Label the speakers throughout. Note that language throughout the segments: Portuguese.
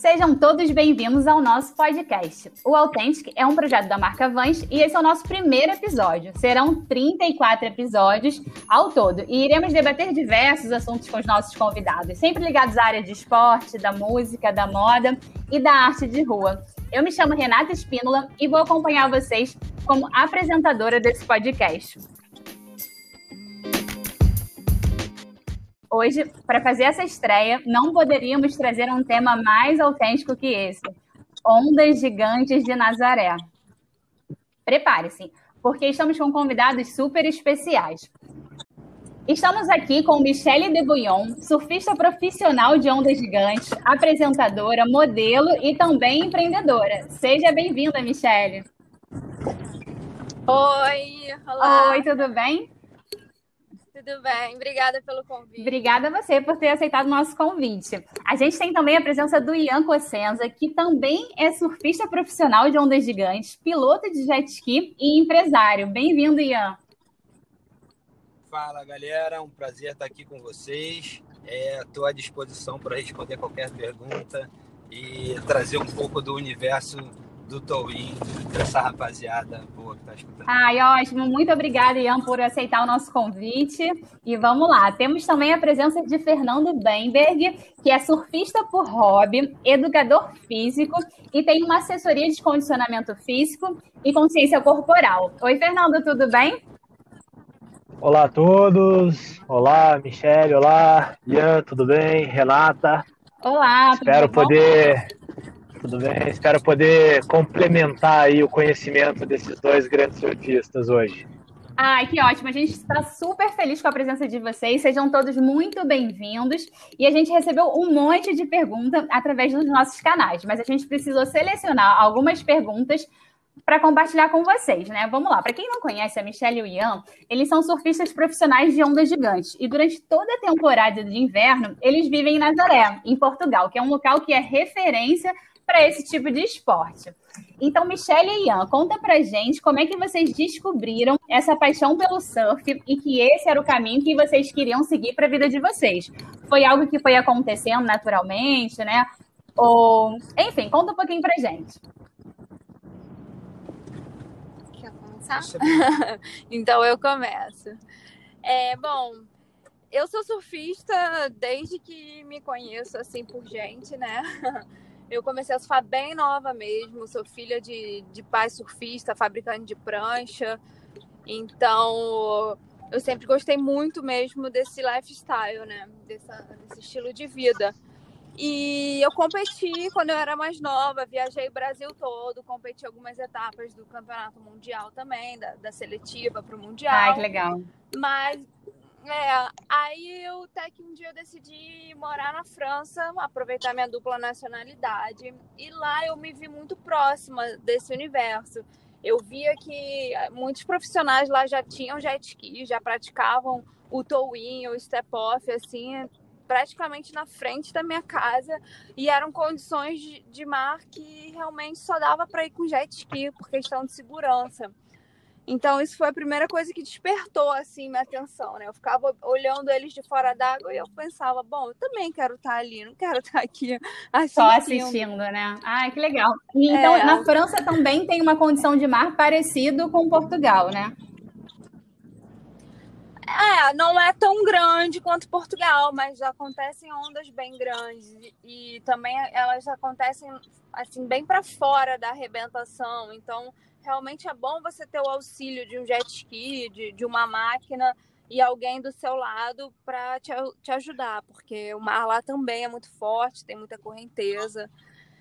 Speaker 1: Sejam todos bem-vindos ao nosso podcast. O Authentic é um projeto da marca Vans e esse é o nosso primeiro episódio. Serão 34 episódios ao todo e iremos debater diversos assuntos com os nossos convidados, sempre ligados à área de esporte, da música, da moda e da arte de rua. Eu me chamo Renata Espínola e vou acompanhar vocês como apresentadora desse podcast. Hoje, para fazer essa estreia, não poderíamos trazer um tema mais autêntico que esse: Ondas Gigantes de Nazaré. Prepare-se, porque estamos com convidados super especiais. Estamos aqui com Michele de Bouillon, surfista profissional de ondas gigantes, apresentadora, modelo e também empreendedora. Seja bem-vinda, Michele.
Speaker 2: Oi, olá.
Speaker 1: Oi, tudo bem?
Speaker 2: Tudo bem, obrigada pelo convite.
Speaker 1: Obrigada a você por ter aceitado o nosso convite. A gente tem também a presença do Ian Cossenza, que também é surfista profissional de ondas gigantes, piloto de jet ski e empresário. Bem-vindo, Ian.
Speaker 3: Fala, galera. Um prazer estar aqui com vocês. Estou é, à disposição para responder qualquer pergunta e trazer um pouco do universo do Towin, dessa rapaziada boa que está escutando.
Speaker 1: Ai, ótimo. Muito obrigada, Ian, por aceitar o nosso convite. E vamos lá. Temos também a presença de Fernando Bemberg, que é surfista por hobby, educador físico e tem uma assessoria de condicionamento físico e consciência corporal. Oi, Fernando, tudo bem?
Speaker 4: Olá a todos. Olá, Michele. Olá, Ian, tudo bem? Renata.
Speaker 1: Olá,
Speaker 4: Espero poder tudo bem? Espero poder complementar aí o conhecimento desses dois grandes surfistas hoje.
Speaker 1: Ai, que ótimo. A gente está super feliz com a presença de vocês. Sejam todos muito bem-vindos. E a gente recebeu um monte de perguntas através dos nossos canais, mas a gente precisou selecionar algumas perguntas para compartilhar com vocês, né? Vamos lá. Para quem não conhece a Michelle e o Ian, eles são surfistas profissionais de ondas gigantes e durante toda a temporada de inverno eles vivem em Nazaré, em Portugal, que é um local que é referência para esse tipo de esporte. Então, Michelle e Ian, conta pra gente como é que vocês descobriram essa paixão pelo surf e que esse era o caminho que vocês queriam seguir para a vida de vocês. Foi algo que foi acontecendo naturalmente, né? Ou, enfim, conta um pouquinho pra gente.
Speaker 2: Quer começar? então eu começo. É, bom, eu sou surfista desde que me conheço assim por gente, né? Eu comecei a surfar bem nova mesmo. Sou filha de, de pai surfista, fabricante de prancha. Então, eu sempre gostei muito mesmo desse lifestyle, né? Dessa, desse estilo de vida. E eu competi quando eu era mais nova, viajei o Brasil todo, competi algumas etapas do campeonato mundial também, da, da seletiva para o mundial.
Speaker 1: Ai, que legal.
Speaker 2: Mas é, aí eu até que um dia eu decidi morar na França, aproveitar minha dupla nacionalidade. E lá eu me vi muito próxima desse universo. Eu via que muitos profissionais lá já tinham jet ski, já praticavam o tow-in, o step-off, assim, praticamente na frente da minha casa. E eram condições de mar que realmente só dava para ir com jet ski por questão de segurança. Então, isso foi a primeira coisa que despertou, assim, minha atenção, né? Eu ficava olhando eles de fora d'água e eu pensava, bom, eu também quero estar ali, não quero estar aqui
Speaker 1: assistindo. Só assistindo, né? Ah, que legal. E, então, é... na França também tem uma condição de mar parecido com Portugal, né?
Speaker 2: É, não é tão grande quanto Portugal, mas acontecem ondas bem grandes e também elas acontecem assim bem para fora da arrebentação. Então, realmente é bom você ter o auxílio de um jet ski, de, de uma máquina e alguém do seu lado para te, te ajudar, porque o mar lá também é muito forte, tem muita correnteza.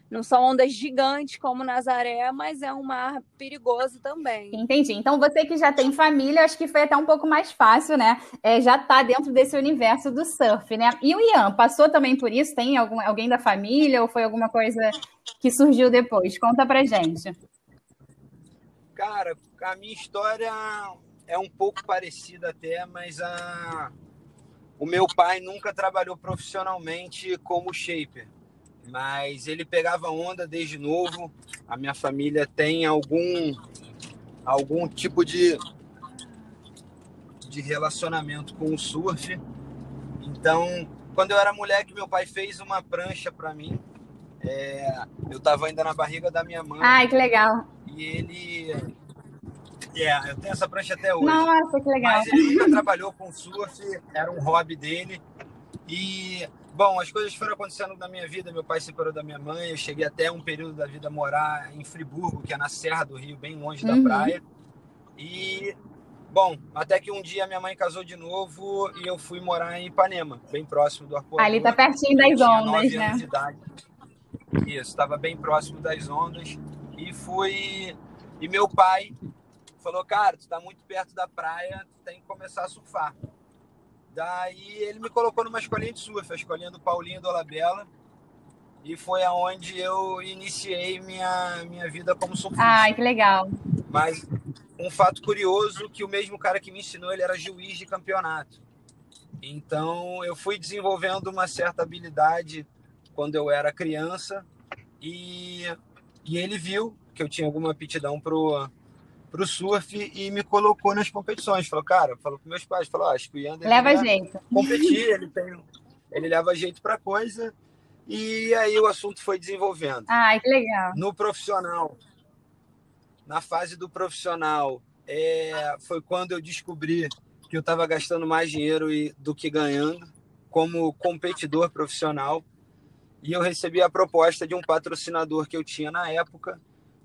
Speaker 2: Não são ondas gigantes como Nazaré, mas é um mar perigoso também.
Speaker 1: Entendi. Então você que já tem família, acho que foi até um pouco mais fácil, né? É, já tá dentro desse universo do surf, né? E o Ian, passou também por isso? Tem algum, alguém da família ou foi alguma coisa que surgiu depois? Conta pra gente.
Speaker 3: Cara, a minha história é um pouco parecida até, mas a... o meu pai nunca trabalhou profissionalmente como shaper, mas ele pegava onda desde novo. A minha família tem algum algum tipo de de relacionamento com o surf. Então, quando eu era moleque, meu pai fez uma prancha para mim É, eu estava ainda na barriga da minha mãe.
Speaker 1: Ai, que legal.
Speaker 3: E ele. É, eu tenho essa prancha até hoje.
Speaker 1: Nossa, que legal.
Speaker 3: Mas ele nunca trabalhou com surf, era um hobby dele. E, bom, as coisas foram acontecendo na minha vida. Meu pai se separou da minha mãe. Eu cheguei até um período da vida a morar em Friburgo, que é na Serra do Rio, bem longe da
Speaker 1: Uhum.
Speaker 3: praia. E, bom, até que um dia minha mãe casou de novo e eu fui morar em Ipanema, bem próximo do Arpoador.
Speaker 1: Ali tá pertinho das ondas, né?
Speaker 3: Isso, estava bem próximo das ondas. E fui. E meu pai falou: Cara, tu tá muito perto da praia, tu tem que começar a surfar. Daí ele me colocou numa escolinha de surf, a escolinha do Paulinho do Olabella. E foi aonde eu iniciei minha, minha vida como surfista.
Speaker 1: Ai, que legal.
Speaker 3: Mas um fato curioso que o mesmo cara que me ensinou, ele era juiz de campeonato. Então eu fui desenvolvendo uma certa habilidade quando eu era criança e, e ele viu que eu tinha alguma aptidão pro pro surf e me colocou nas competições. Falou, cara, falou com meus pais, falou, ah, acho que o Yander
Speaker 1: Leva jeito.
Speaker 3: competir, ele tem, ele leva jeito para coisa. E aí o assunto foi desenvolvendo.
Speaker 1: Ai, que legal.
Speaker 3: No profissional, na fase do profissional, é, foi quando eu descobri que eu estava gastando mais dinheiro e- do que ganhando como competidor profissional. E eu recebi a proposta de um patrocinador que eu tinha na época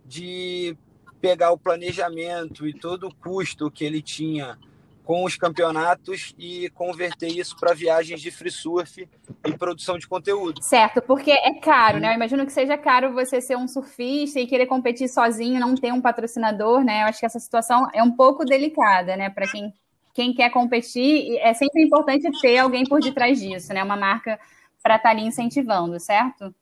Speaker 3: de pegar o planejamento e todo o custo que ele tinha com os campeonatos e converter isso para viagens de free surf e produção de conteúdo.
Speaker 1: Certo, porque é caro, né? Eu imagino que seja caro você ser um surfista e querer competir sozinho, não ter um patrocinador, né? Eu acho que essa situação é um pouco delicada, né? Para quem, quem quer competir, é sempre importante ter alguém por detrás disso, né? Uma marca para estar ali incentivando, certo?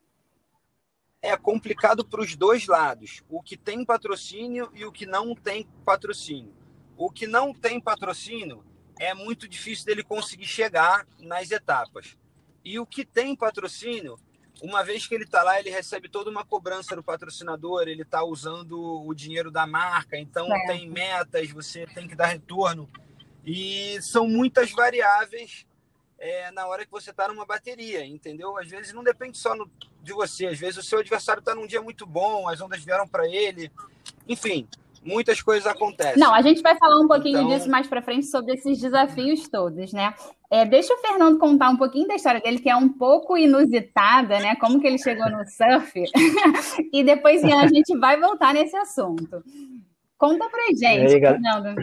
Speaker 3: é complicado para os dois lados, o que tem patrocínio e o que não tem patrocínio. O que não tem patrocínio é muito difícil dele conseguir chegar nas etapas. E o que tem patrocínio, uma vez que ele está lá, ele recebe toda uma cobrança do patrocinador, ele está usando o dinheiro da marca, então
Speaker 1: Certo.
Speaker 3: tem metas, você tem que dar retorno. E são muitas variáveis é, na hora que você está numa bateria, entendeu? Às vezes não depende só no- de você, às vezes o seu adversário está num dia muito bom, as ondas vieram para ele, enfim, muitas coisas acontecem.
Speaker 1: Não, a gente vai falar um pouquinho
Speaker 3: Então-
Speaker 1: disso mais para frente sobre esses desafios todos, né? É, deixa o Fernando contar um pouquinho da história dele, que é um pouco inusitada, né? Como que ele chegou no surf. e depois Ian, a gente vai voltar nesse assunto. Conta pra gente,
Speaker 4: aí, galera?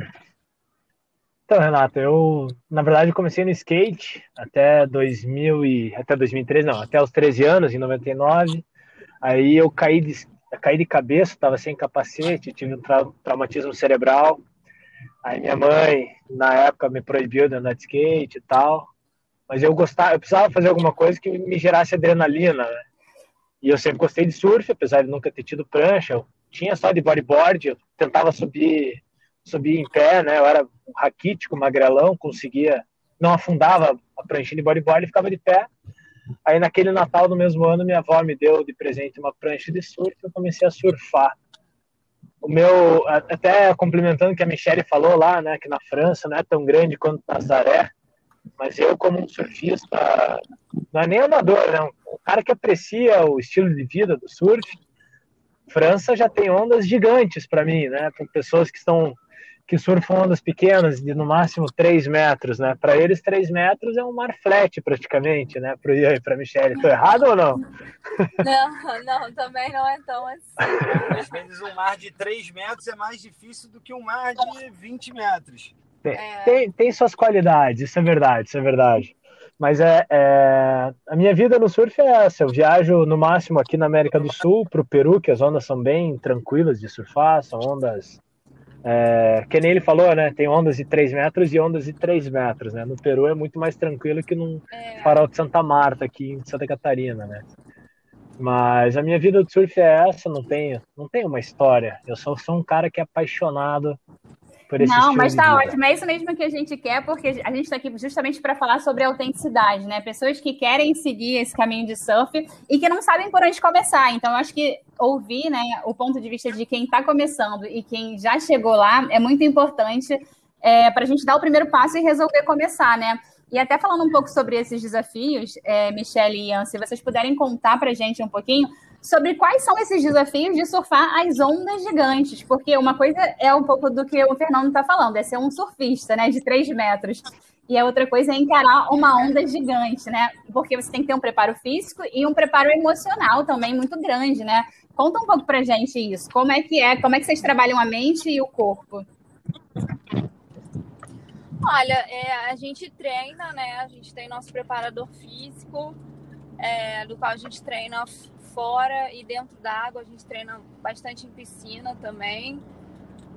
Speaker 4: Então, Renato, eu, na verdade, comecei no skate até 2000 e, até 2013, não, até os 13 anos, em 99. Aí eu caí de, caí de cabeça, estava sem capacete, tive um trau- traumatismo cerebral. Aí minha mãe, na época, me proibiu de andar de skate e tal. Mas eu gostava, eu precisava fazer alguma coisa que me gerasse adrenalina, né? E eu sempre gostei de surf, apesar de nunca ter tido prancha. Eu tinha só de bodyboard, eu tentava subir subir em pé, né? Eu era um raquítico, magrelão, conseguia, não afundava a pranchinha de bodyboard e ficava de pé. Aí naquele Natal do mesmo ano, minha avó me deu de presente uma prancha de surf, eu comecei a surfar. O meu, até complementando o que a Michelle falou lá, né, que na França não é tão grande quanto Nazaré, mas eu como um surfista, não é nem amador, né, um cara que aprecia o estilo de vida do surf, França já tem ondas gigantes para mim, né, para pessoas que estão que surfam ondas pequenas de no máximo 3 metros, né? Para eles 3 metros é um mar flat praticamente, né? Para Ian e para Michelle. Tô errado ou não?
Speaker 2: Não, não, também não é tão assim.
Speaker 3: Às vezes um mar de 3 metros é mais difícil do que um mar de 20 metros.
Speaker 2: É,
Speaker 4: Tem, tem suas qualidades, isso é verdade, isso é verdade. Mas é, é, a minha vida no surf é essa. Eu viajo no máximo aqui na América do Sul, para o Peru, que as ondas são bem tranquilas de surfar, são ondas. É, que nem ele falou, né? Tem ondas de 3 metros e ondas de 3 metros, né? No Peru é muito mais tranquilo que num
Speaker 2: é,
Speaker 4: farol de Santa Marta, aqui em Santa Catarina, né? Mas a minha vida de surf é essa, não tenho, não tenho uma história. Eu só sou um cara que é apaixonado por esse
Speaker 1: Não, mas tá ótimo. É isso mesmo que a gente quer, porque a gente está aqui justamente para falar sobre autenticidade, né? Pessoas que querem seguir esse caminho de surf e que não sabem por onde começar. Então, eu acho que ouvir né, o ponto de vista de quem está começando e quem já chegou lá é muito importante é, para a gente dar o primeiro passo e resolver começar, né? E até falando um pouco sobre esses desafios, é, Michelle e Ian, se vocês puderem contar para a gente um pouquinho sobre quais são esses desafios de surfar as ondas gigantes, porque uma coisa é um pouco do que o Fernando está falando, é ser um surfista, né, de 3 metros. E a outra coisa é encarar uma onda gigante, né? Porque você tem que ter um preparo físico e um preparo emocional também muito grande, né? Conta um pouco pra gente isso. Como é que é? Como é que vocês trabalham a mente e o corpo?
Speaker 2: Olha, é, a gente treina, né? A gente tem nosso preparador físico, é, do qual a gente treina fora e dentro da água. A gente treina bastante em piscina também.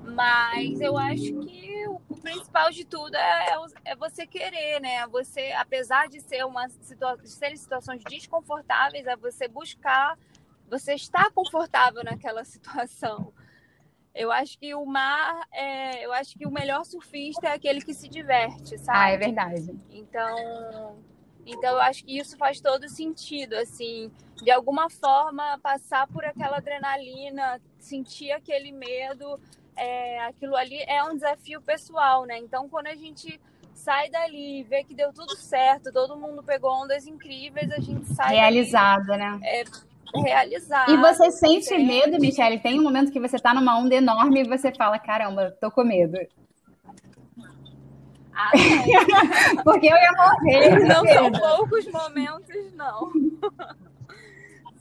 Speaker 2: Mas eu acho que o, principal de tudo é, é, é, você querer, né? Você, apesar de ser uma situa de serem situações desconfortáveis, é você buscar, você estar confortável naquela situação. Eu acho que o mar, é, eu acho que o melhor surfista é aquele que se diverte, sabe?
Speaker 1: Ah, é verdade.
Speaker 2: Então, então eu acho que isso faz todo sentido, assim, de alguma forma passar por aquela adrenalina, sentir aquele medo, é, aquilo ali é um desafio pessoal, né? Então, quando a gente sai dali e vê que deu tudo certo, todo mundo pegou ondas incríveis, a gente sai
Speaker 1: realizada, dali, né?
Speaker 2: É, realizado.
Speaker 1: E você sente sente. medo, Michelle? Tem um momento que você tá numa onda enorme e você fala, caramba, tô com medo.
Speaker 2: Ah,
Speaker 1: Porque eu ia morrer.
Speaker 2: Não são poucos momentos, não.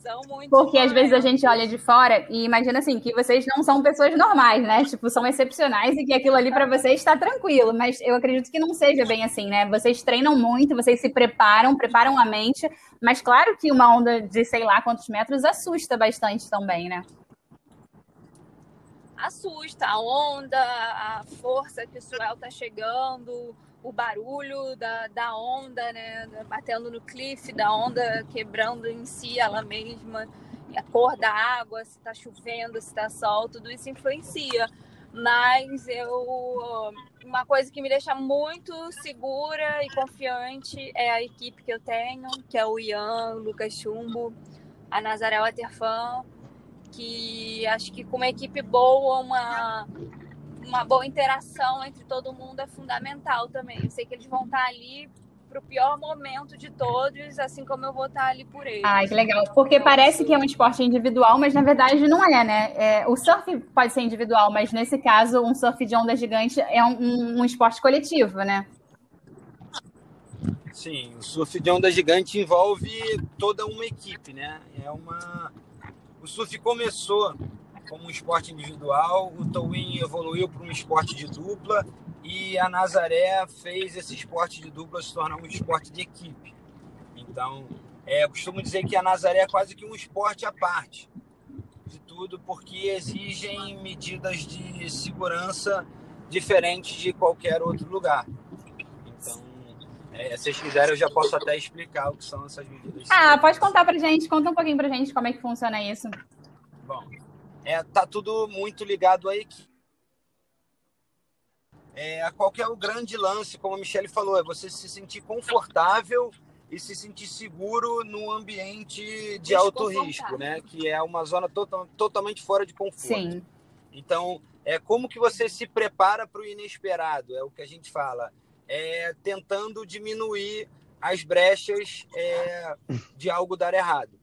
Speaker 2: São muito
Speaker 1: Porque às vezes a gente olha de fora e imagina assim que vocês não são pessoas normais, né? Tipo, são excepcionais e que aquilo ali para vocês está tranquilo, mas eu acredito que não seja bem assim, né? Vocês treinam muito, vocês se preparam, preparam a mente, mas claro que uma onda de sei lá quantos metros assusta bastante também, né?
Speaker 2: Assusta a onda, a força que o swell tá chegando, o barulho da, da onda, né? Batendo no cliff, da onda quebrando em si ela mesma, a cor da água, se está chovendo, se está sol, tudo isso influencia. Mas eu. Uma coisa que me deixa muito segura e confiante é a equipe que eu tenho, que é o Ian, o Lucas Chumbo, a Nazaré Waterfan, que acho que com uma equipe boa, uma, uma boa interação entre todo mundo é fundamental também. Eu sei que eles vão estar ali para o pior momento de todos, assim como eu vou estar ali por eles.
Speaker 1: Ai, que legal. Porque parece que é um esporte individual, mas na verdade não é, né? É, o surf pode ser individual, mas nesse caso, um surf de onda gigante é um, um, um esporte coletivo, né?
Speaker 3: Sim, o surf de onda gigante envolve toda uma equipe, né? É uma. O surf começou como um esporte individual, o towing evoluiu para um esporte de dupla e a Nazaré fez esse esporte de dupla se tornar um esporte de equipe. Então, é, eu costumo dizer que a Nazaré é quase que um esporte à parte de tudo, porque exigem medidas de segurança diferentes de qualquer outro lugar. É, se vocês quiserem, eu já posso até explicar o que são essas medidas.
Speaker 1: Ah, pode contar pra gente, conta um pouquinho pra gente como é que funciona isso.
Speaker 3: Bom, é, tá tudo muito ligado à equipe. É, qual que é o grande lance, como a Michelle falou, é você se sentir confortável e se sentir seguro no ambiente de alto risco, né? Que é uma zona to totalmente fora de conforto.
Speaker 1: Sim.
Speaker 3: Então, é como que você se prepara para o inesperado, é o que a gente fala. É tentando diminuir as brechas é, de algo dar errado.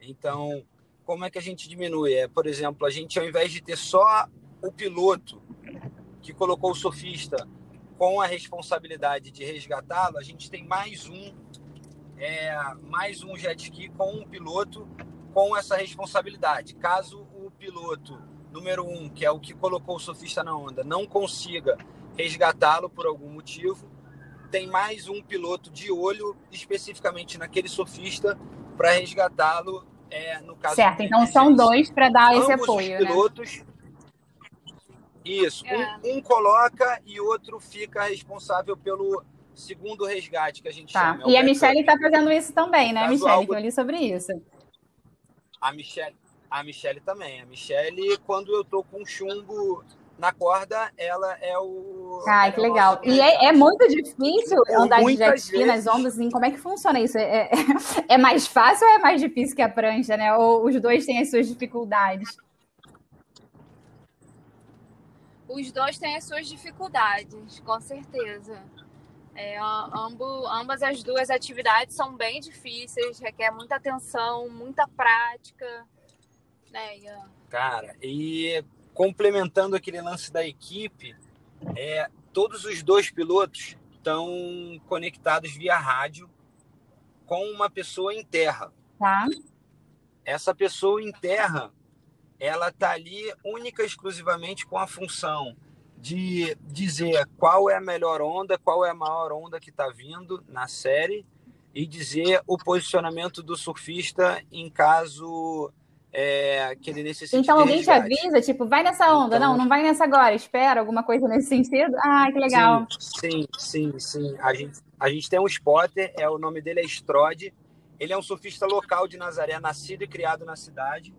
Speaker 3: Então, como é que a gente diminui? É, por exemplo, a gente, ao invés de ter só o piloto que colocou o surfista com a responsabilidade de resgatá-lo, a gente tem mais um, é, mais um jet ski com um piloto com essa responsabilidade. Caso o piloto número um, que é o que colocou o surfista na onda, não consiga resgatá-lo por algum motivo, tem mais um piloto de olho especificamente naquele surfista para resgatá-lo é, no caso
Speaker 1: certo, então são dois para dar esse apoio.
Speaker 3: Os né? pilotos, né? Isso, é. um, um, coloca e outro fica responsável pelo segundo resgate que a gente
Speaker 1: tá.
Speaker 3: chama.
Speaker 1: É e a Michelle está fazendo isso também, né, Michelle? Algo... Que eu li sobre isso.
Speaker 3: A Michelle, a Michelle também. A Michelle, quando eu tô com chumbo na corda, ela é o.
Speaker 1: Ai, que legal. E é, é, muito difícil andar de jet ski nas ondas, assim, como é que funciona isso? É, é, é, mais fácil ou é mais difícil que a prancha, né? Ou os dois têm as suas dificuldades?
Speaker 2: Os dois têm as suas dificuldades, com certeza. É, ambos, ambas as duas atividades são bem difíceis, requer muita atenção, muita prática. né, Ian?
Speaker 3: Cara, e complementando aquele lance da equipe, é, todos os dois pilotos estão conectados via rádio com uma pessoa em terra.
Speaker 1: Tá.
Speaker 3: Essa pessoa em terra, ela tá ali única e exclusivamente com a função de dizer qual é a melhor onda, qual é a maior onda que está vindo na série e dizer o posicionamento do surfista em caso é, que ele necessite.
Speaker 1: Então alguém te avisa, tipo, vai nessa onda, então, não, não vai nessa agora, espera, alguma coisa nesse sentido. Ah, que legal.
Speaker 3: Sim, sim, sim. sim. A, gente, a gente tem um spotter, é, o nome dele é Strode. Ele é um surfista local de Nazaré, nascido e criado na cidade.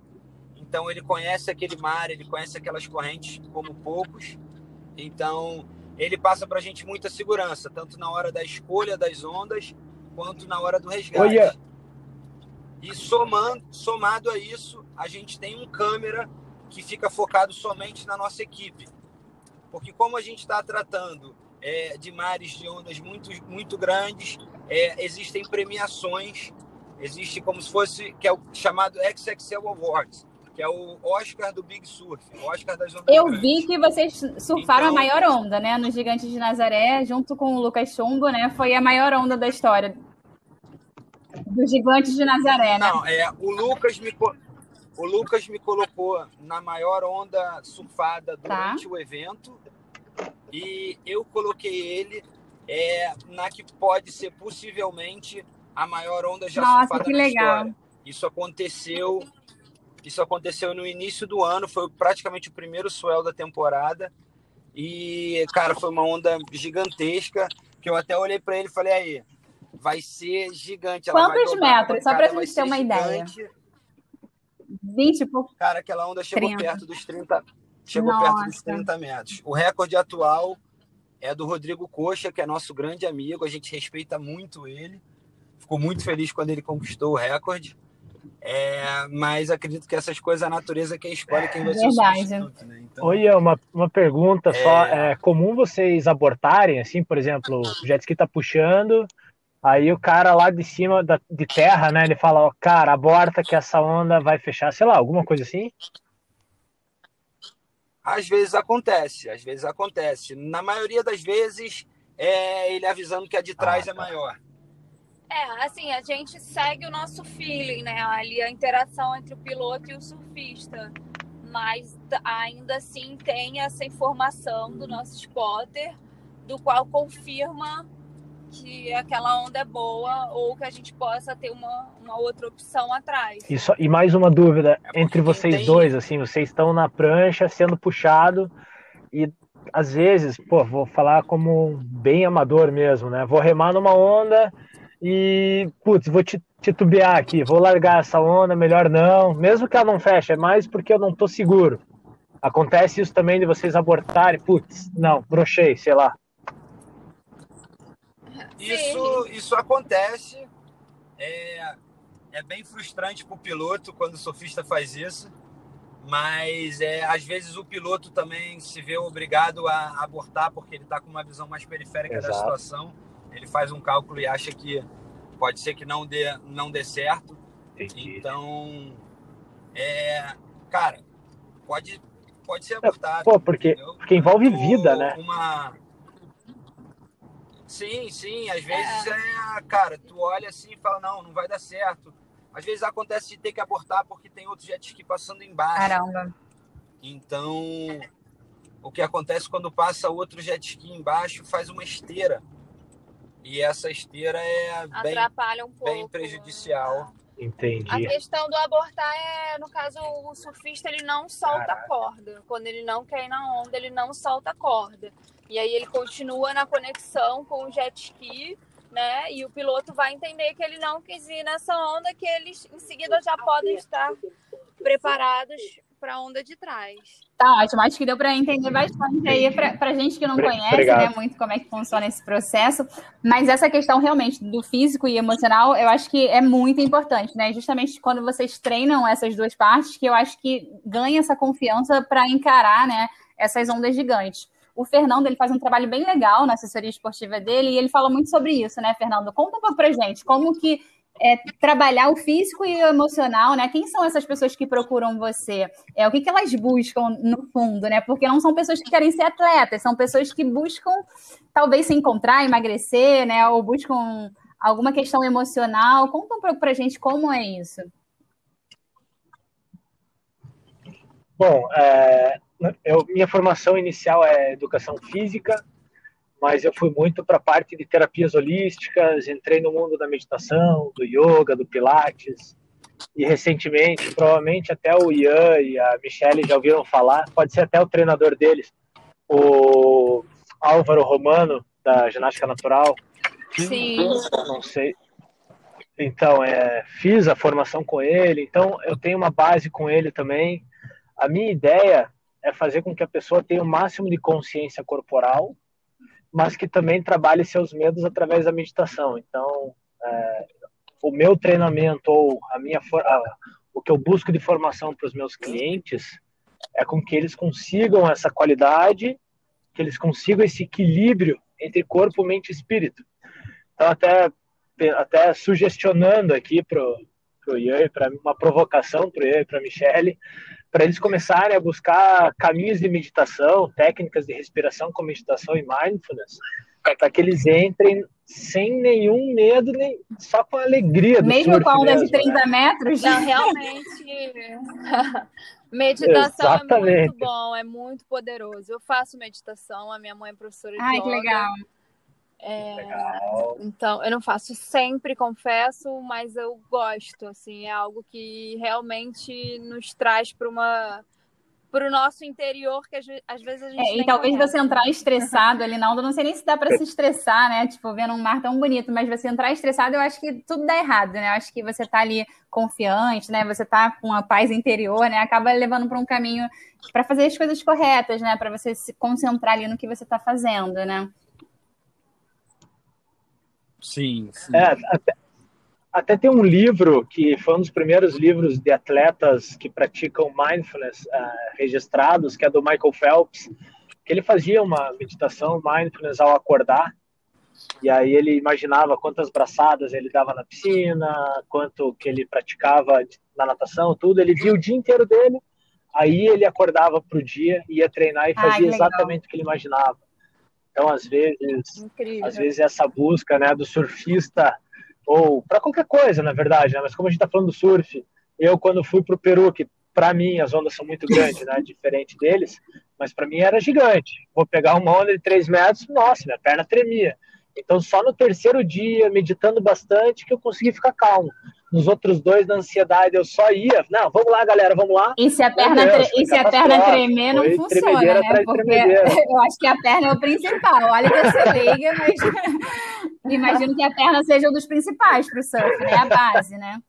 Speaker 3: Então ele conhece aquele mar, ele conhece aquelas correntes como poucos. Então ele passa para a gente muita segurança, tanto na hora da escolha das ondas quanto na hora do resgate. E somando, somado a isso, a gente tem um câmera que fica focado somente na nossa equipe. Porque como a gente está tratando é, de mares de ondas muito, muito grandes, é, existem premiações, existe como se fosse, que é o chamado XXL Awards, que é o Oscar do Big Surf, o Oscar das ondas
Speaker 1: Eu
Speaker 3: grandes.
Speaker 1: vi que vocês surfaram então, a maior onda, né, no Gigantes de Nazaré, junto com o Lucas Chumbo, né, foi a maior onda da história dos Gigantes de Nazaré,
Speaker 3: né? Não, é, o Lucas me o Lucas me colocou na maior onda surfada tá. durante tá. o evento e eu coloquei ele é, na que pode ser possivelmente a maior onda já
Speaker 1: Nossa,
Speaker 3: surfada
Speaker 1: que
Speaker 3: na
Speaker 1: legal.
Speaker 3: história. Isso aconteceu isso aconteceu no início do ano, foi praticamente o primeiro swell da temporada. E, cara, foi uma onda gigantesca que eu até olhei para ele e falei aí, vai ser gigante. Ela
Speaker 1: Quantos metros? Só para gente ter uma gigante. ideia. 20 e pouco.
Speaker 3: Cara, aquela onda chegou 30. perto dos 30. Chegou Nossa. perto dos 30 metros. O recorde atual é do Rodrigo Coxa, que é nosso grande amigo. A gente respeita muito ele. Ficou muito feliz quando ele conquistou o recorde. É, mas acredito que essas coisas a natureza que escolhe quem vai Verdade. ser o substituto, né?
Speaker 4: Então, Oi, uma, uma pergunta é... só. É comum vocês abortarem, assim, por exemplo, o jet ski tá puxando, Aí o cara lá de cima da, de terra, né? Ele fala, ó, cara, aborta que essa onda vai fechar, sei lá, alguma coisa assim?
Speaker 3: Às vezes acontece, às vezes acontece. Na maioria das vezes, é ele avisando que a de trás ah, é tá. é maior.
Speaker 2: É, assim, a gente segue o nosso feeling, né? Ali a interação entre o piloto e o surfista. Mas ainda assim tem essa informação do nosso spotter, do qual confirma que aquela onda é boa ou que a gente possa ter uma, uma outra opção atrás.
Speaker 4: E, só, e mais uma dúvida é entre vocês tem... dois, assim, vocês estão na prancha sendo puxado e às vezes, pô, vou falar como bem amador mesmo, né? Vou remar numa onda e, putz, vou titubear aqui, vou largar essa onda, melhor não, mesmo que ela não feche, é mais porque eu não tô seguro. Acontece isso também de vocês abortarem, putz, não, brochei, sei lá.
Speaker 3: Isso, isso acontece. É, é bem frustrante para o piloto quando o sofista faz isso. Mas é, às vezes o piloto também se vê obrigado a abortar porque ele está com uma visão mais periférica Exato. da situação. Ele faz um cálculo e acha que pode ser que não dê, não dê certo. Entendi. Então, é, cara, pode, pode ser abortado.
Speaker 4: Pô, porque, porque envolve vida, né?
Speaker 3: Uma, Sim, sim. Às vezes é. é, cara, tu olha assim e fala, não, não vai dar certo. Às vezes acontece de ter que abortar porque tem outro jet ski passando embaixo.
Speaker 1: Caramba.
Speaker 3: Então, o que acontece quando passa outro jet ski embaixo faz uma esteira. E essa esteira é bem,
Speaker 2: Atrapalha um pouco.
Speaker 3: bem prejudicial.
Speaker 4: Entendi.
Speaker 2: A questão do abortar é, no caso, o surfista ele não solta Caraca. a corda. Quando ele não quer ir na onda, ele não solta a corda. E aí ele continua na conexão com o jet ski, né? E o piloto vai entender que ele não quis ir nessa onda, que eles em seguida já podem estar preparados para a onda de trás.
Speaker 1: Tá ótimo, acho que deu para entender bastante aí para gente que não conhece né, muito como é que funciona esse processo, mas essa questão realmente do físico e emocional, eu acho que é muito importante, né? Justamente quando vocês treinam essas duas partes, que eu acho que ganha essa confiança para encarar, né, essas ondas gigantes. O Fernando ele faz um trabalho bem legal na assessoria esportiva dele e ele fala muito sobre isso, né, Fernando? Conta um pouco pra gente como que é, trabalhar o físico e o emocional, né? Quem são essas pessoas que procuram você? É o que, que elas buscam no fundo, né? Porque não são pessoas que querem ser atletas, são pessoas que buscam talvez se encontrar, emagrecer, né? Ou buscam alguma questão emocional. Conta um pouco pra gente como é isso.
Speaker 4: Bom, é, eu, minha formação inicial é educação física, mas eu fui muito para a parte de terapias holísticas, entrei no mundo da meditação, do yoga, do pilates, e recentemente, provavelmente até o Ian e a Michelle já ouviram falar, pode ser até o treinador deles, o Álvaro Romano, da ginástica natural.
Speaker 2: Sim.
Speaker 4: Não sei. Então, é, fiz a formação com ele, então eu tenho uma base com ele também. A minha ideia é fazer com que a pessoa tenha o máximo de consciência corporal mas que também trabalhe seus medos através da meditação. Então, é, o meu treinamento ou a minha a, o que eu busco de formação para os meus clientes é com que eles consigam essa qualidade, que eles consigam esse equilíbrio entre corpo, mente e espírito. Então, até até sugestionando aqui para o Ian, para uma provocação para o Ian e para a Michelle, para eles começarem a buscar caminhos de meditação, técnicas de respiração com meditação e mindfulness, para que eles entrem sem nenhum medo, nem só com alegria. Do
Speaker 1: mesmo com a onda de 30 né? metros?
Speaker 2: Não, realmente. meditação Exatamente. é muito bom, é muito poderoso. Eu faço meditação, a minha mãe é professora de
Speaker 1: Ai,
Speaker 2: yoga.
Speaker 1: que legal.
Speaker 2: É, então, eu não faço sempre, confesso, mas eu gosto, assim, é algo que realmente nos traz para uma para o nosso interior que às vezes a gente é,
Speaker 1: e talvez conhece. você entrar estressado ali onda, não sei nem se dá para se estressar, né? Tipo, vendo um mar tão bonito, mas você entrar estressado, eu acho que tudo dá errado, né? Eu acho que você tá ali confiante, né? Você tá com uma paz interior, né? Acaba levando para um caminho para fazer as coisas corretas, né? Para você se concentrar ali no que você está fazendo, né?
Speaker 3: Sim, sim.
Speaker 4: É, até, até, tem um livro que foi um dos primeiros livros de atletas que praticam mindfulness uh, registrados, que é do Michael Phelps, que ele fazia uma meditação mindfulness ao acordar, e aí ele imaginava quantas braçadas ele dava na piscina, quanto que ele praticava na natação, tudo. Ele via o dia inteiro dele, aí ele acordava para o dia, ia treinar e fazia exatamente o que ele imaginava. Então, às vezes, Incrível. às vezes essa busca, né, do surfista ou para qualquer coisa, na verdade, né? Mas como a gente está falando do surf, eu quando fui para o Peru, que para mim as ondas são muito grandes, né, diferente deles, mas para mim era gigante. Vou pegar uma onda de 3 metros, nossa, minha perna tremia. Então, só no terceiro dia, meditando bastante, que eu consegui ficar calmo. Nos outros dois, na ansiedade, eu só ia. Não, vamos lá, galera, vamos lá.
Speaker 1: E se a perna, Deus, tre... e se a perna tremer, não funciona, né? Porque eu acho que a perna é o principal. Olha que eu sou leiga, mas imagino que a perna seja um dos principais para o surf, né? A base, né?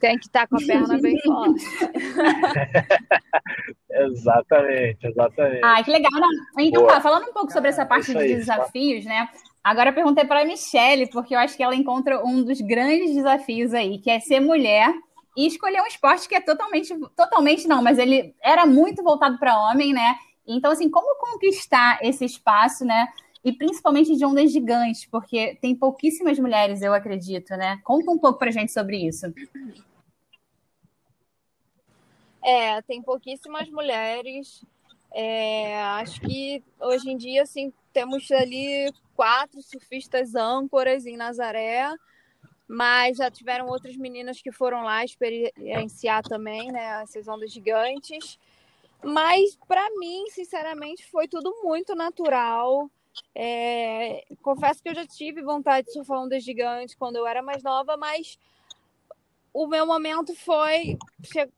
Speaker 2: Tem que estar tá com a perna bem forte.
Speaker 4: exatamente, exatamente.
Speaker 1: Ah, que legal. Não, então, tá, falando um pouco sobre essa parte de desafios, né? Agora eu perguntei para a Michelle, porque eu acho que ela encontra um dos grandes desafios aí, que é ser mulher e escolher um esporte que é totalmente, totalmente não, mas ele era muito voltado para homem, né? Então, assim, como conquistar esse espaço, né? E principalmente de ondas gigantes, porque tem pouquíssimas mulheres, eu acredito, né? Conta um pouco pra gente sobre isso.
Speaker 2: É, tem pouquíssimas mulheres. É, acho que hoje em dia, assim, temos ali quatro surfistas âncoras em Nazaré, mas já tiveram outras meninas que foram lá experienciar também, né, essas ondas gigantes. Mas para mim, sinceramente, foi tudo muito natural. É, confesso que eu já tive vontade de surfar ondas gigantes quando eu era mais nova, mas o meu momento foi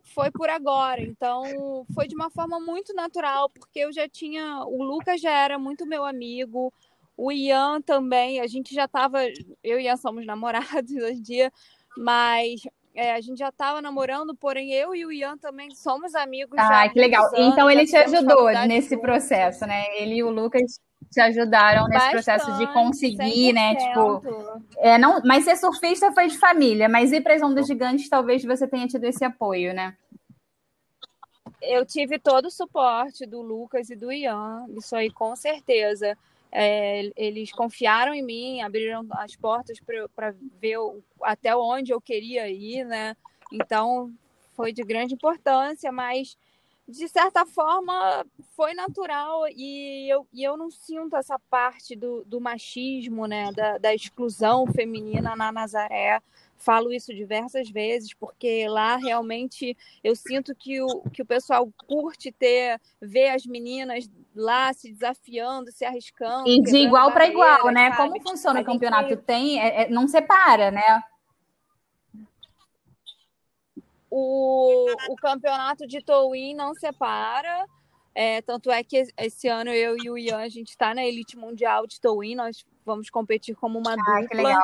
Speaker 2: foi por agora. Então, foi de uma forma muito natural, porque eu já tinha. O Lucas já era muito meu amigo, o Ian também. A gente já estava. Eu e Ian somos namorados hoje em dia, mas é, a gente já estava namorando, porém eu e o Ian também somos amigos.
Speaker 1: Ah, que legal. Anos, então ele te ajudou nesse processo, né? Ele e o Lucas te ajudaram nesse Bastante, processo de conseguir, 100%. né? Tipo, é, não, mas ser surfista foi de família, mas ir para as ondas gigantes talvez você tenha tido esse apoio, né?
Speaker 2: Eu tive todo o suporte do Lucas e do Ian, isso aí com certeza. É, eles confiaram em mim, abriram as portas para ver o, até onde eu queria ir, né? Então foi de grande importância, mas de certa forma foi natural e eu, e eu não sinto essa parte do, do machismo, né? Da, da exclusão feminina na Nazaré falo isso diversas vezes, porque lá realmente eu sinto que o, que o pessoal curte ter, ver as meninas lá se desafiando, se arriscando.
Speaker 1: E de igual para igual, né? Sabe? Como funciona o campeonato? Tem, é, é, não separa, né?
Speaker 2: O, o campeonato de Towin não separa. É, tanto é que esse ano eu e o Ian, a gente está na elite mundial de Towin, nós vamos competir como uma ah, dupla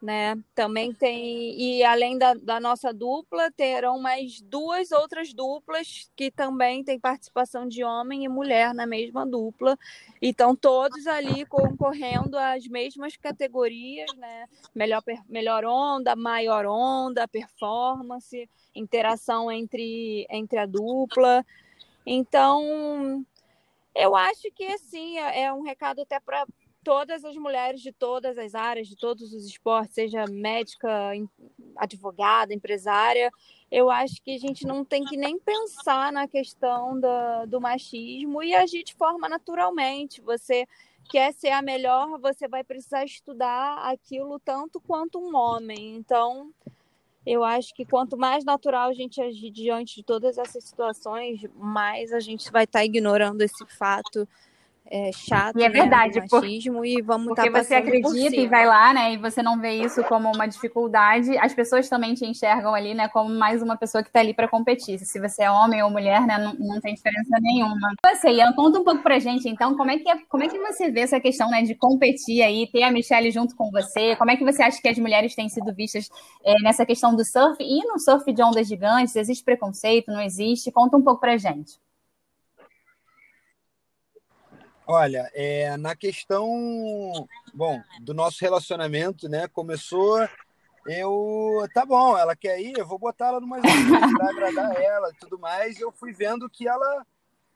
Speaker 2: né? Também tem, e além da, da, nossa dupla, terão mais duas outras duplas que também têm participação de homem e mulher na mesma dupla. E estão todos ali concorrendo às mesmas categorias, né? Melhor, melhor onda, maior onda, performance, interação entre, entre a dupla. Então, eu acho que assim é, é um recado até para todas as mulheres de todas as áreas, de todos os esportes, seja médica, advogada, empresária, eu acho que a gente não tem que nem pensar na questão do machismo e agir de forma naturalmente. Você quer ser a melhor, você vai precisar estudar aquilo tanto quanto um homem. Então, eu acho que quanto mais natural a gente agir diante de todas essas situações, mais a gente vai estar ignorando esse fato é, chato,
Speaker 1: e é né, verdade,
Speaker 2: né, machismo, e vamos
Speaker 1: porque tá você acredita e vai lá, né, e você não vê isso como uma dificuldade, as pessoas também te enxergam ali, né, como mais uma pessoa que está ali para competir. Se você é homem ou mulher, né, não, não tem diferença nenhuma. Você, Ian, conta um pouco pra gente, então, como é que é, como é que você vê essa questão, né, de competir aí, ter a Michelle junto com você? Como é que você acha que as mulheres têm sido vistas é, nessa questão do surf e no surf de ondas gigantes? Existe preconceito? Não existe? Conta um pouco pra gente.
Speaker 3: Olha, é, na questão, bom, do nosso relacionamento, né? Começou, eu, tá bom, ela quer ir, eu vou botar ela numa para agradar ela e tudo mais. Eu fui vendo que ela,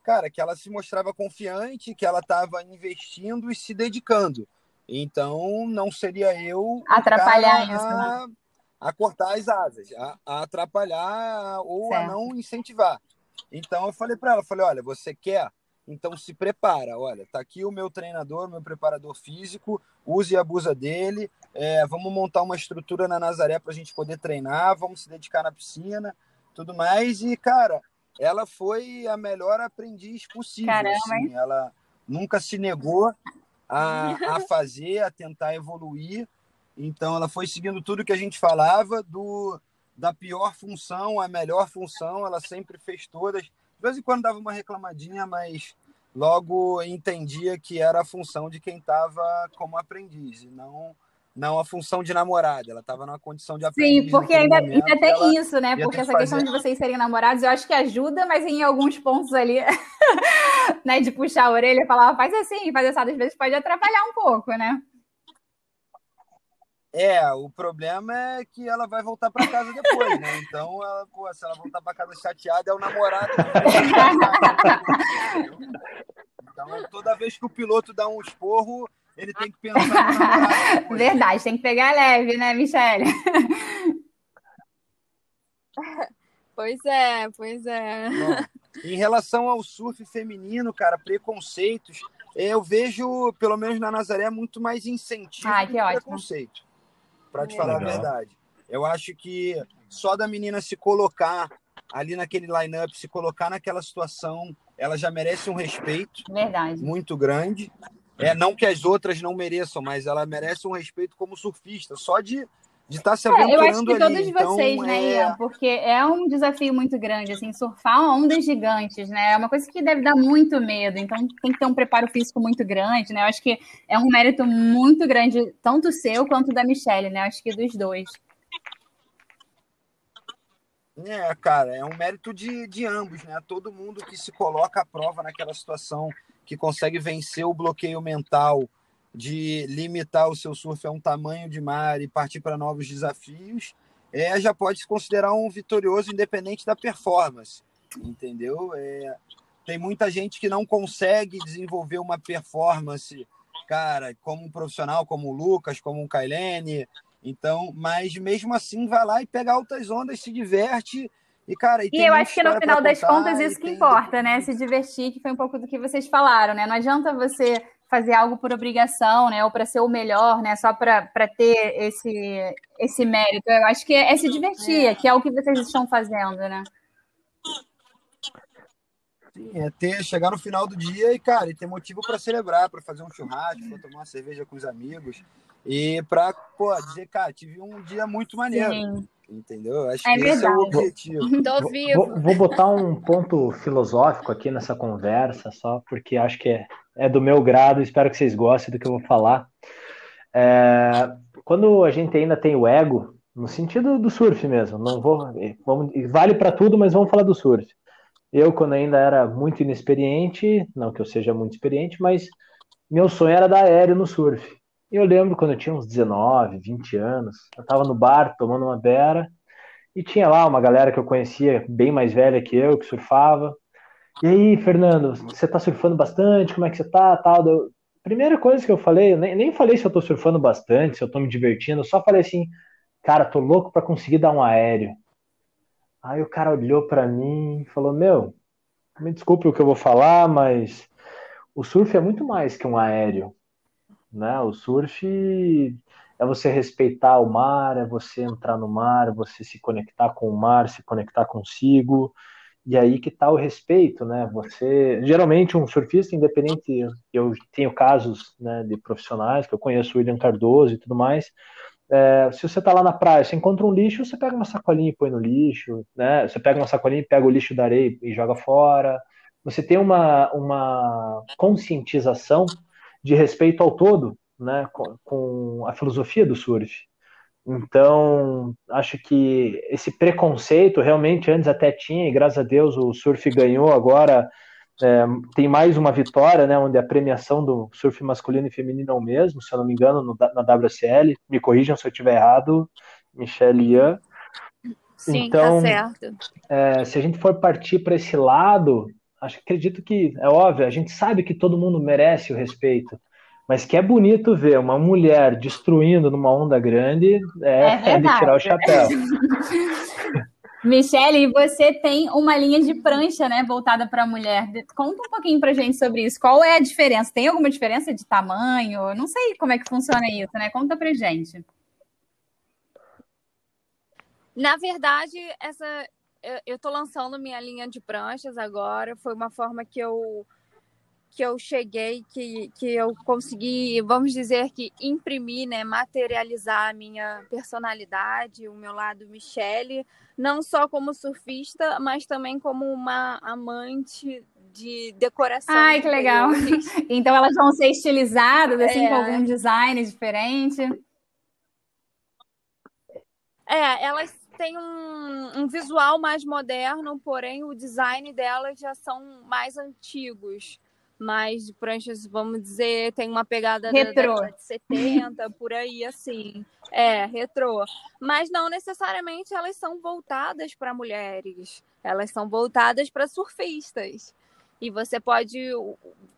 Speaker 3: cara, que ela se mostrava confiante, que ela estava investindo e se dedicando. Então, não seria eu
Speaker 1: atrapalhar isso,
Speaker 3: a, né? a cortar as asas, a, a atrapalhar ou certo. a não incentivar. Então, eu falei para ela, falei, olha, você quer então se prepara, olha, tá aqui o meu treinador, meu preparador físico, use e abusa dele. É, vamos montar uma estrutura na Nazaré para a gente poder treinar, vamos se dedicar na piscina, tudo mais. E cara, ela foi a melhor aprendiz possível. Caramba, assim. Ela nunca se negou a, a fazer, a tentar evoluir. Então ela foi seguindo tudo que a gente falava do da pior função à melhor função, ela sempre fez todas de vez em quando dava uma reclamadinha, mas logo entendia que era a função de quem estava como aprendiz e não não a função de namorada, ela estava numa condição de aprendiz.
Speaker 1: Sim, porque ainda, ainda tem isso, né? Porque essa questão de vocês serem namorados, eu acho que ajuda, mas em alguns pontos ali, né, de puxar a orelha falar, faz assim, faz assim, às vezes pode atrapalhar um pouco, né?
Speaker 3: É, o problema é que ela vai voltar para casa depois, né? Então, ela, pô, se ela voltar para casa chateada, é o namorado. então, toda vez que o piloto dá um esporro, ele tem que pensar no namorado.
Speaker 1: Verdade, tem que pegar leve, né, Michele?
Speaker 2: Pois é, pois é.
Speaker 3: Bom, em relação ao surf feminino, cara, preconceitos, eu vejo, pelo menos na Nazaré, muito mais incentivo
Speaker 1: Ai, que ótimo.
Speaker 3: preconceito para te falar Legal. a verdade. Eu acho que só da menina se colocar ali naquele line-up, se colocar naquela situação, ela já merece um respeito
Speaker 1: verdade.
Speaker 3: muito grande. É, não que as outras não mereçam, mas ela merece um respeito como surfista, só de de estar tá se aventurando
Speaker 1: é, eu acho que
Speaker 3: todos
Speaker 1: ali. vocês,
Speaker 3: então,
Speaker 1: né,
Speaker 3: é...
Speaker 1: Ian? Porque é um desafio muito grande, assim, surfar ondas gigantes, né? É uma coisa que deve dar muito medo, então tem que ter um preparo físico muito grande, né? Eu acho que é um mérito muito grande, tanto seu quanto da Michelle, né? Eu acho que dos dois.
Speaker 3: É, cara, é um mérito de, de ambos, né? Todo mundo que se coloca à prova naquela situação, que consegue vencer o bloqueio mental, de limitar o seu surf a um tamanho de mar e partir para novos desafios, é, já pode se considerar um vitorioso independente da performance, entendeu? É, tem muita gente que não consegue desenvolver uma performance cara, como um profissional, como o Lucas, como o Kailene. Então, mas mesmo assim, vai lá e pega altas ondas, se diverte. E, cara, e,
Speaker 1: e eu acho que no final das contas isso que importa, né? Se divertir, que foi um pouco do que vocês falaram, né? Não adianta você fazer algo por obrigação, né? Ou para ser o melhor, né? Só para ter esse, esse mérito. Eu acho que é se divertir, é. que é o que vocês estão fazendo, né?
Speaker 3: Sim, é ter, chegar no final do dia e, cara, e ter motivo para celebrar, para fazer um churrasco, para tomar uma cerveja com os amigos e para, pô, dizer, cara, tive um dia muito maneiro. Sim. Entendeu? Acho é que verdade. esse é o objetivo.
Speaker 2: Tô vivo.
Speaker 4: Vou, vou, botar um ponto filosófico aqui nessa conversa, só porque acho que é, é do meu grado, espero que vocês gostem do que eu vou falar. É, quando a gente ainda tem o ego, no sentido do surf mesmo, não vou, vamos, vale para tudo, mas vamos falar do surf. Eu, quando ainda era muito inexperiente, não que eu seja muito experiente, mas meu sonho era dar aéreo no surf. Eu lembro quando eu tinha uns 19, 20 anos, eu estava no bar tomando uma beira e tinha lá uma galera que eu conhecia, bem mais velha que eu, que surfava. E aí, Fernando, você está surfando bastante? Como é que você está? Tal. Eu... Primeira coisa que eu falei, eu nem, nem falei se eu estou surfando bastante, se eu estou me divertindo, eu só falei assim, cara, tô louco para conseguir dar um aéreo. Aí o cara olhou para mim e falou: Meu, me desculpe o que eu vou falar, mas o surf é muito mais que um aéreo. Né? O surf é você respeitar o mar, é você entrar no mar, você se conectar com o mar, se conectar consigo. E aí que está o respeito, né? Você, geralmente um surfista independente, eu tenho casos, né, de profissionais que eu conheço o William Cardoso e tudo mais, é, se você está lá na praia, você encontra um lixo, você pega uma sacolinha e põe no lixo, né? Você pega uma sacolinha e pega o lixo da areia e joga fora. Você tem uma, uma conscientização de respeito ao todo, né? Com, com a filosofia do surf. Então, acho que esse preconceito realmente antes até tinha, e graças a Deus o surf ganhou agora é, tem mais uma vitória, né, onde a premiação do surf masculino e feminino é o mesmo, se eu não me engano, no, na WSL. Me corrijam se eu estiver errado, Michelle Ian.
Speaker 2: Sim, tá então, tá certo.
Speaker 4: É, se a gente for partir para esse lado, acho acredito que é óbvio, a gente sabe que todo mundo merece o respeito, mas que é bonito ver uma mulher destruindo numa onda grande é, é, é de tirar o chapéu.
Speaker 1: Michele, você tem uma linha de prancha, né, voltada para a mulher. Conta um pouquinho para gente sobre isso. Qual é a diferença? Tem alguma diferença de tamanho? Não sei como é que funciona isso, né? Conta para gente.
Speaker 2: Na verdade, essa eu estou lançando minha linha de pranchas agora. Foi uma forma que eu que eu cheguei, que, que eu consegui, vamos dizer que imprimir, né, materializar a minha personalidade, o meu lado Michele, não só como surfista, mas também como uma amante de decoração.
Speaker 1: Ai, que legal. então elas vão ser estilizadas, assim, é. com algum design diferente.
Speaker 2: É, elas têm um, um visual mais moderno, porém o design delas já são mais antigos mais de pranchas, vamos dizer, tem uma pegada
Speaker 1: retrô.
Speaker 2: da década de 70, por aí, assim. É, retrô. Mas não necessariamente elas são voltadas para mulheres. Elas são voltadas para surfistas. E você pode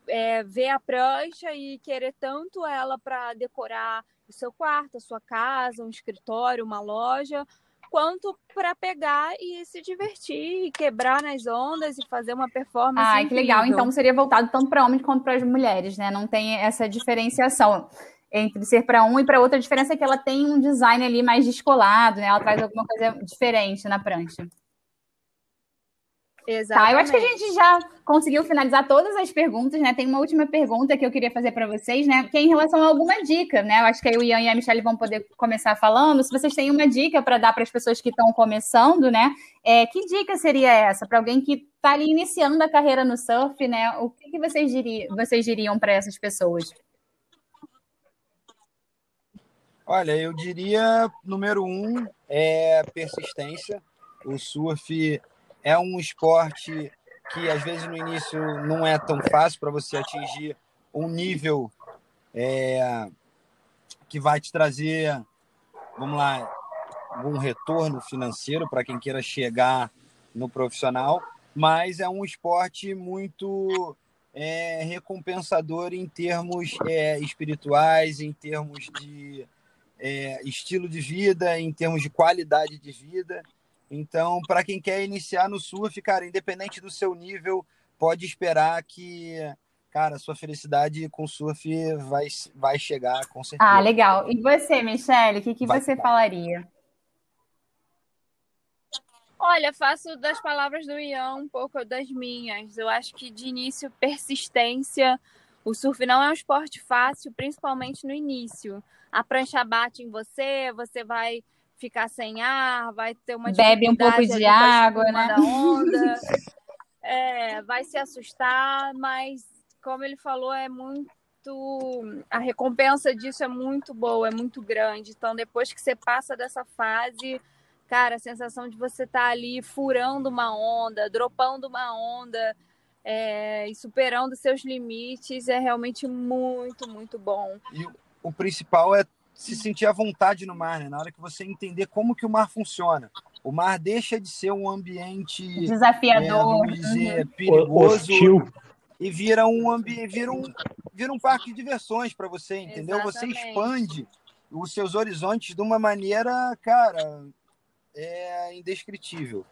Speaker 2: é, ver a prancha e querer tanto ela para decorar o seu quarto, a sua casa, um escritório, uma loja, quanto para pegar e se divertir, e quebrar nas ondas e fazer uma performance.
Speaker 1: Ai, que legal. Então seria voltado tanto para homens quanto para as mulheres, né? Não tem essa diferenciação entre ser para um e para outra. A diferença é que ela tem um design ali mais descolado, né? Ela traz alguma coisa diferente na prancha.
Speaker 2: Exatamente.
Speaker 1: Tá, eu acho que a gente já conseguiu finalizar todas as perguntas, né? Tem uma última pergunta que eu queria fazer para vocês, né? Que é em relação a alguma dica, né? Eu acho que aí o Ian e a Michelle vão poder começar falando. Se vocês têm uma dica para dar para as pessoas que estão começando, né? É, que dica seria essa para alguém que está ali iniciando a carreira no surf, né? O que, que vocês, diriam, vocês diriam para essas pessoas?
Speaker 3: Olha, eu diria, número um, é persistência. O surf é um esporte que às vezes no início não é tão fácil para você atingir um nível é, que vai te trazer, vamos lá, algum retorno financeiro para quem queira chegar no profissional, mas é um esporte muito é, recompensador em termos é, espirituais, em termos de é, estilo de vida, em termos de qualidade de vida. Então, para quem quer iniciar no surf, cara, independente do seu nível, pode esperar que, cara, sua felicidade com surf vai, vai chegar, com certeza.
Speaker 1: Ah, legal. E você, Michelle, o que, que você falaria?
Speaker 2: Olha, faço das palavras do Ian um pouco das minhas. Eu acho que de início, persistência. O surf não é um esporte fácil, principalmente no início. A prancha bate em você, você vai ficar sem ar, vai ter uma
Speaker 1: bebe um pouco de água, né?
Speaker 2: Da onda, é, vai se assustar, mas como ele falou, é muito a recompensa disso é muito boa, é muito grande. Então, depois que você passa dessa fase, cara, a sensação de você estar tá ali furando uma onda, dropando uma onda é, e superando seus limites é realmente muito, muito bom.
Speaker 3: E o principal é se sentir à vontade no mar, né? Na hora que você entender como que o mar funciona. O mar deixa de ser um ambiente
Speaker 1: desafiador,
Speaker 3: é, dizer, uhum. perigoso Hostil. e vira um ambiente, vira um, vira um parque de diversões para você, entendeu? Exatamente. Você expande os seus horizontes de uma maneira, cara, é indescritível.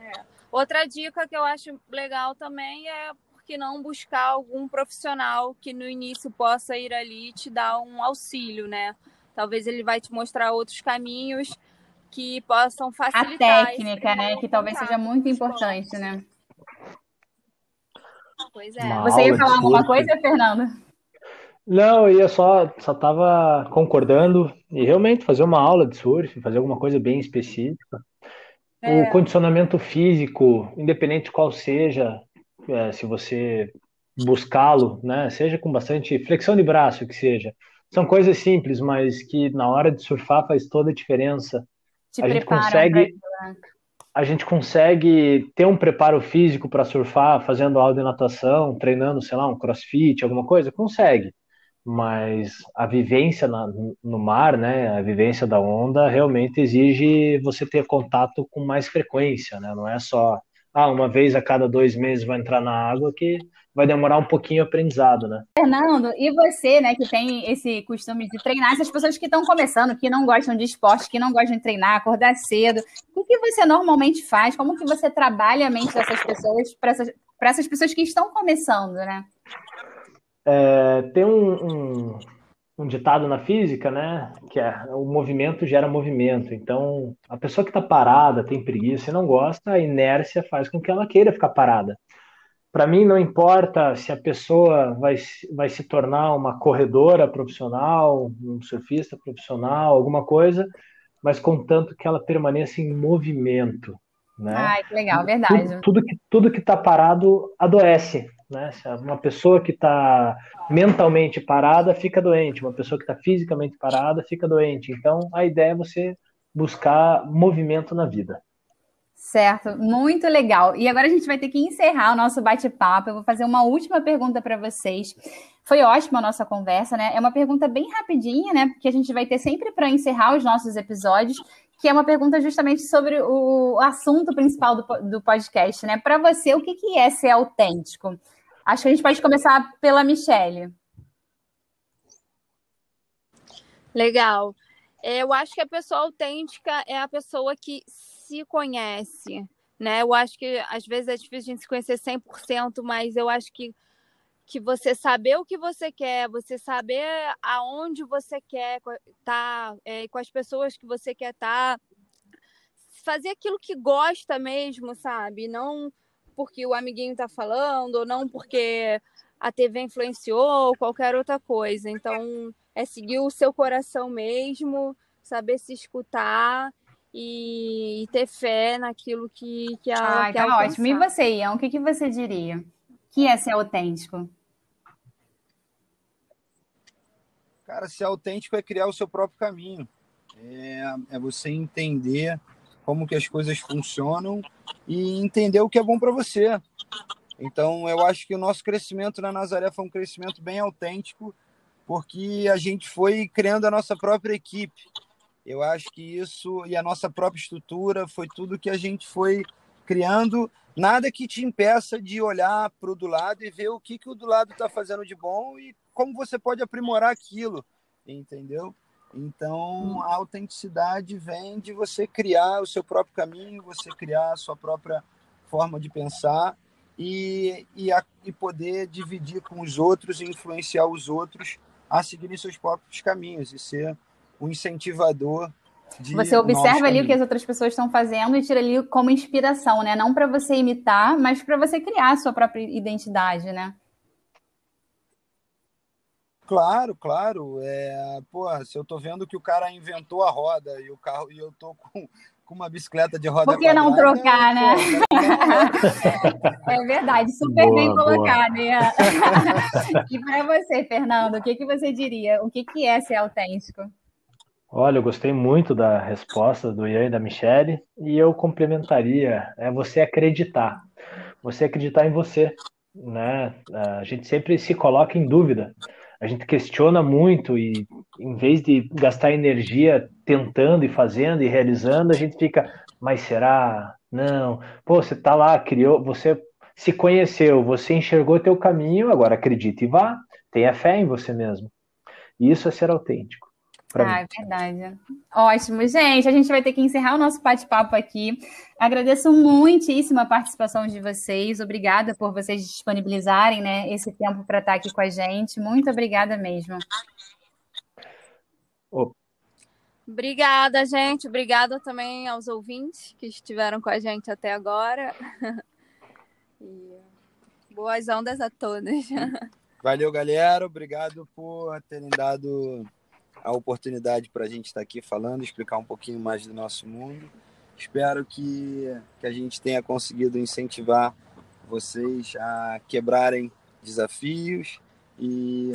Speaker 2: É. Outra dica que eu acho legal também é porque não buscar algum profissional que no início possa ir ali e te dar um auxílio, né? Talvez ele vai te mostrar outros caminhos que possam facilitar.
Speaker 1: A técnica, né? Que talvez seja muito importante, né?
Speaker 2: Pois é.
Speaker 1: Uma Você ia falar alguma coisa, Fernando?
Speaker 4: Não, eu ia só só estava concordando e realmente fazer uma aula de surf, fazer alguma coisa bem específica. É. O condicionamento físico, independente qual seja, é, se você buscá-lo, né, seja com bastante flexão de braço, que seja, são coisas simples, mas que na hora de surfar faz toda a diferença. Te a gente consegue a gente consegue ter um preparo físico para surfar, fazendo aula de natação, treinando, sei lá, um crossfit, alguma coisa, consegue mas a vivência na, no mar, né, a vivência da onda realmente exige você ter contato com mais frequência, né? Não é só ah, uma vez a cada dois meses vai entrar na água que vai demorar um pouquinho o aprendizado, né?
Speaker 1: Fernando, e você, né, que tem esse costume de treinar, essas pessoas que estão começando, que não gostam de esporte, que não gostam de treinar, acordar cedo, o que você normalmente faz? Como que você trabalha a mente dessas pessoas para essas, essas pessoas que estão começando, né?
Speaker 4: É, tem um, um, um, ditado na física, né? Que é o movimento gera movimento. Então, a pessoa que está parada, tem preguiça e não gosta, a inércia faz com que ela queira ficar parada. Para mim, não importa se a pessoa vai, vai se tornar uma corredora profissional, um surfista profissional, alguma coisa, mas contanto que ela permaneça em movimento. Né?
Speaker 1: Ai, que legal, verdade.
Speaker 4: Tudo, tudo que tudo que está parado adoece. Né? Uma pessoa que está mentalmente parada fica doente, uma pessoa que está fisicamente parada fica doente. Então, a ideia é você buscar movimento na vida.
Speaker 1: Certo, muito legal. E agora a gente vai ter que encerrar o nosso bate-papo. Eu vou fazer uma última pergunta para vocês. Foi ótima a nossa conversa, né? É uma pergunta bem rapidinha, né? Porque a gente vai ter sempre para encerrar os nossos episódios, que é uma pergunta justamente sobre o assunto principal do, do podcast, né? Para você, o que, que é ser autêntico? Acho que a gente pode começar pela Michelle.
Speaker 2: Legal. Eu acho que a pessoa autêntica é a pessoa que se conhece, né? Eu acho que às vezes é difícil a gente se conhecer 100%, mas eu acho que que você saber o que você quer, você saber aonde você quer estar, tá, é, com as pessoas que você quer estar, tá, fazer aquilo que gosta mesmo, sabe? Não porque o amiguinho está falando, ou não porque a TV influenciou, ou qualquer outra coisa. Então, é seguir o seu coração mesmo, saber se escutar e, e ter fé naquilo que, que a.
Speaker 1: Ah, tá ótimo. E você, Ian, o que, que você diria? que é ser autêntico?
Speaker 3: Cara, ser autêntico é criar o seu próprio caminho. É, é você entender como que as coisas funcionam e entender o que é bom para você. Então, eu acho que o nosso crescimento na Nazaré foi um crescimento bem autêntico, porque a gente foi criando a nossa própria equipe. Eu acho que isso e a nossa própria estrutura foi tudo que a gente foi criando nada que te impeça de olhar para o do lado e ver o que, que o do lado está fazendo de bom e como você pode aprimorar aquilo, entendeu? Então, a autenticidade vem de você criar o seu próprio caminho, você criar a sua própria forma de pensar e, e, a, e poder dividir com os outros e influenciar os outros a seguirem seus próprios caminhos e ser um incentivador
Speaker 1: você observa ali o que as outras pessoas estão fazendo e tira ali como inspiração, né? Não para você imitar, mas para você criar a sua própria identidade, né?
Speaker 3: Claro, claro. É, pô, se eu tô vendo que o cara inventou a roda e o carro e eu tô com, com uma bicicleta de roda
Speaker 1: Por que não trocar, né? é verdade, super boa, bem colocado. Né? e para você, Fernando, o que, que você diria? O que, que é ser autêntico?
Speaker 4: Olha, eu gostei muito da resposta do Ian e da Michelle e eu complementaria é você acreditar, você acreditar em você, né? A gente sempre se coloca em dúvida, a gente questiona muito e em vez de gastar energia tentando e fazendo e realizando, a gente fica, mas será? Não. Pô, você tá lá, criou, você se conheceu, você enxergou teu caminho, agora acredite e vá, tenha fé em você mesmo. Isso é ser autêntico.
Speaker 1: Ah, é verdade. Ótimo, gente. A gente vai ter que encerrar o nosso bate-papo aqui. Agradeço muitíssimo a participação de vocês. Obrigada por vocês disponibilizarem né, esse tempo para estar aqui com a gente. Muito obrigada mesmo.
Speaker 2: Obrigada, gente. Obrigada também aos ouvintes que estiveram com a gente até agora. E boas ondas a todos.
Speaker 3: Valeu, galera. Obrigado por terem dado a oportunidade para a gente estar aqui falando, explicar um pouquinho mais do nosso mundo. Espero que, que a gente tenha conseguido incentivar vocês a quebrarem desafios e,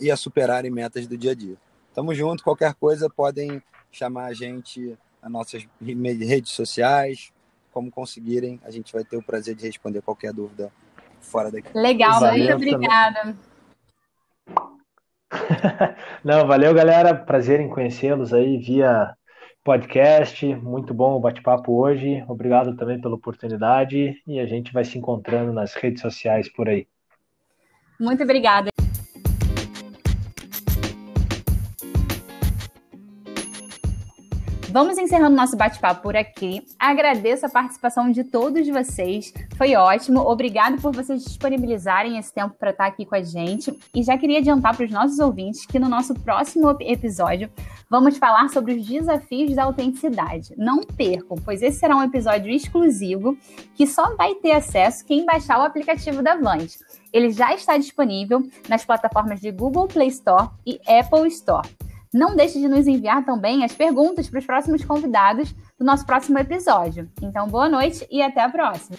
Speaker 3: e a superarem metas do dia a dia. Tamo junto, qualquer coisa podem chamar a gente nas nossas redes sociais, como conseguirem, a gente vai ter o prazer de responder qualquer dúvida fora daqui.
Speaker 1: Legal, muito obrigada.
Speaker 4: Não, valeu, galera. Prazer em conhecê-los aí via podcast. Muito bom o bate-papo hoje. Obrigado também pela oportunidade e a gente vai se encontrando nas redes sociais por aí.
Speaker 1: Muito obrigada. Vamos encerrando nosso bate-papo por aqui. Agradeço a participação de todos vocês. Foi ótimo. Obrigado por vocês disponibilizarem esse tempo para estar aqui com a gente. E já queria adiantar para os nossos ouvintes que no nosso próximo episódio vamos falar sobre os desafios da autenticidade. Não percam, pois esse será um episódio exclusivo que só vai ter acesso quem baixar o aplicativo da Vant. Ele já está disponível nas plataformas de Google Play Store e Apple Store. Não deixe de nos enviar também as perguntas para os próximos convidados do nosso próximo episódio. Então, boa noite e até a próxima!